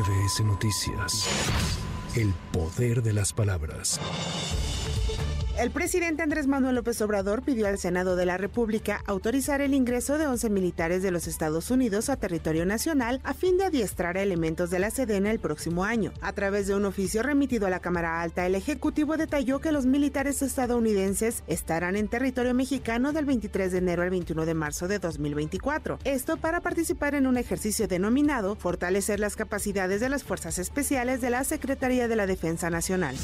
MBS Noticias. El poder de las palabras. El presidente Andrés Manuel López Obrador pidió al Senado de la República autorizar el ingreso de 11 militares de los Estados Unidos a territorio nacional a fin de adiestrar a elementos de la Sedena el próximo año. A través de un oficio remitido a la Cámara Alta, el Ejecutivo detalló que los militares estadounidenses estarán en territorio mexicano del 23 de enero al 21 de marzo de 2024. Esto para participar en un ejercicio denominado Fortalecer las capacidades de las Fuerzas Especiales de la Secretaría de la Defensa Nacional.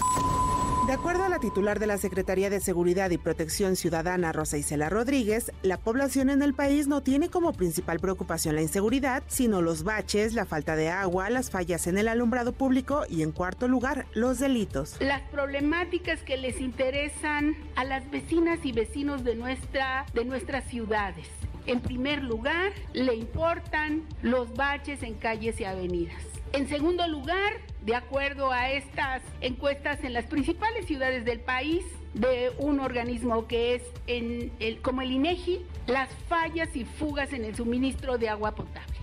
De acuerdo a la titular de la Secretaría de Seguridad y Protección Ciudadana, Rosa Isela Rodríguez, la población en el país no tiene como principal preocupación la inseguridad, sino los baches, la falta de agua, las fallas en el alumbrado público y, en cuarto lugar, los delitos. Las problemáticas que les interesan a las vecinas y vecinos de, nuestra, de nuestras ciudades. En primer lugar, le importan los baches en calles y avenidas. En segundo lugar, de acuerdo a estas encuestas en las principales ciudades del país, de un organismo que es como el INEGI, las fallas y fugas en el suministro de agua potable.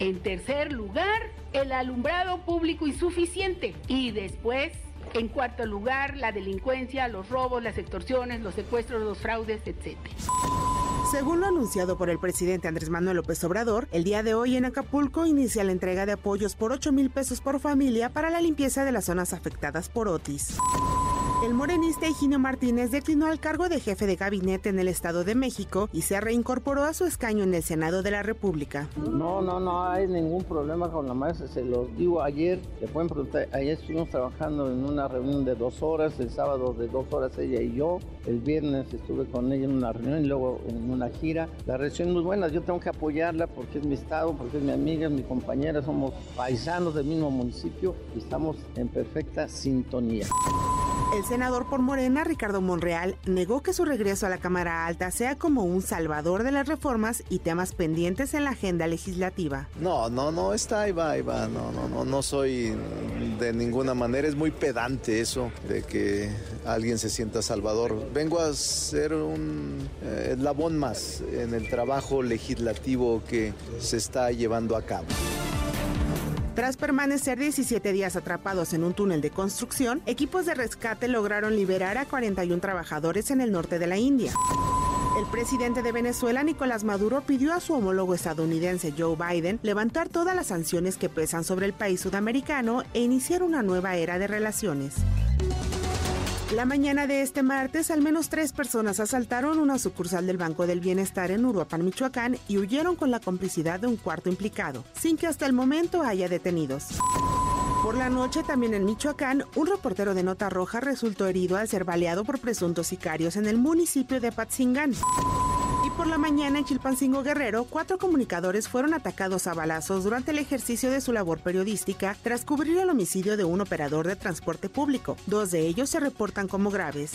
En tercer lugar, el alumbrado público insuficiente. Y después, en cuarto lugar, la delincuencia, los robos, las extorsiones, los secuestros, los fraudes, etc. Según lo anunciado por el presidente Andrés Manuel López Obrador, el día de hoy en Acapulco inicia la entrega de apoyos por 8 mil pesos por familia para la limpieza de las zonas afectadas por Otis. El morenista Higinio Martínez declinó al cargo de jefe de gabinete en el Estado de México y se reincorporó a su escaño en el Senado de la República. No, no, no hay ningún problema con la maestra, se los digo ayer, le pueden preguntar, ayer estuvimos trabajando en una reunión de dos horas, el sábado de dos horas ella y yo, el viernes estuve con ella en una reunión y luego en una gira. La relación es muy buena, yo tengo que apoyarla porque es mi estado, porque es mi amiga, es mi compañera, somos paisanos del mismo municipio y estamos en perfecta sintonía. El senador por Morena, Ricardo Monreal, negó que su regreso a la Cámara Alta sea como un salvador de las reformas y temas pendientes en la agenda legislativa. No, no, no, está ahí va, ahí va. No, no, no, no soy de ninguna manera. Es muy pedante eso de que alguien se sienta salvador. Vengo a ser un eh, más en el trabajo legislativo que se está llevando a cabo. Tras permanecer 17 días atrapados en un túnel de construcción, equipos de rescate lograron liberar a 41 trabajadores en el norte de la India. El presidente de Venezuela, Nicolás Maduro, pidió a su homólogo estadounidense Joe Biden levantar todas las sanciones que pesan sobre el país sudamericano e iniciar una nueva era de relaciones. La mañana de este martes, al menos tres personas asaltaron una sucursal del Banco del Bienestar en Uruapan, Michoacán, y huyeron con la complicidad de un cuarto implicado, sin que hasta el momento haya detenidos. Por la noche, también en Michoacán, un reportero de Nota Roja resultó herido al ser baleado por presuntos sicarios en el municipio de Patzingán. Por la mañana en Chilpancingo Guerrero, cuatro comunicadores fueron atacados a balazos durante el ejercicio de su labor periodística tras cubrir el homicidio de un operador de transporte público. Dos de ellos se reportan como graves.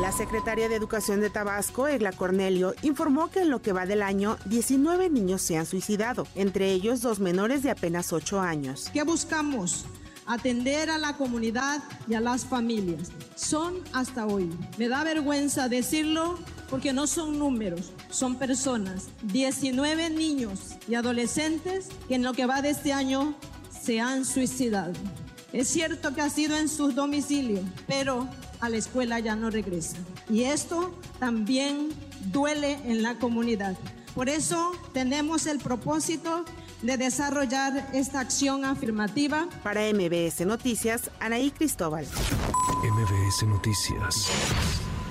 La secretaria de Educación de Tabasco, Egla Cornelio, informó que en lo que va del año, 19 niños se han suicidado, entre ellos dos menores de apenas 8 años. ¿Qué buscamos? Atender a la comunidad y a las familias. Son hasta hoy. Me da vergüenza decirlo porque no son números, son personas. 19 niños y adolescentes que en lo que va de este año se han suicidado. Es cierto que ha sido en sus domicilios, pero a la escuela ya no regresan. Y esto también duele en la comunidad. Por eso tenemos el propósito de desarrollar esta acción afirmativa. Para MBS Noticias, Anaí Cristóbal. MBS Noticias.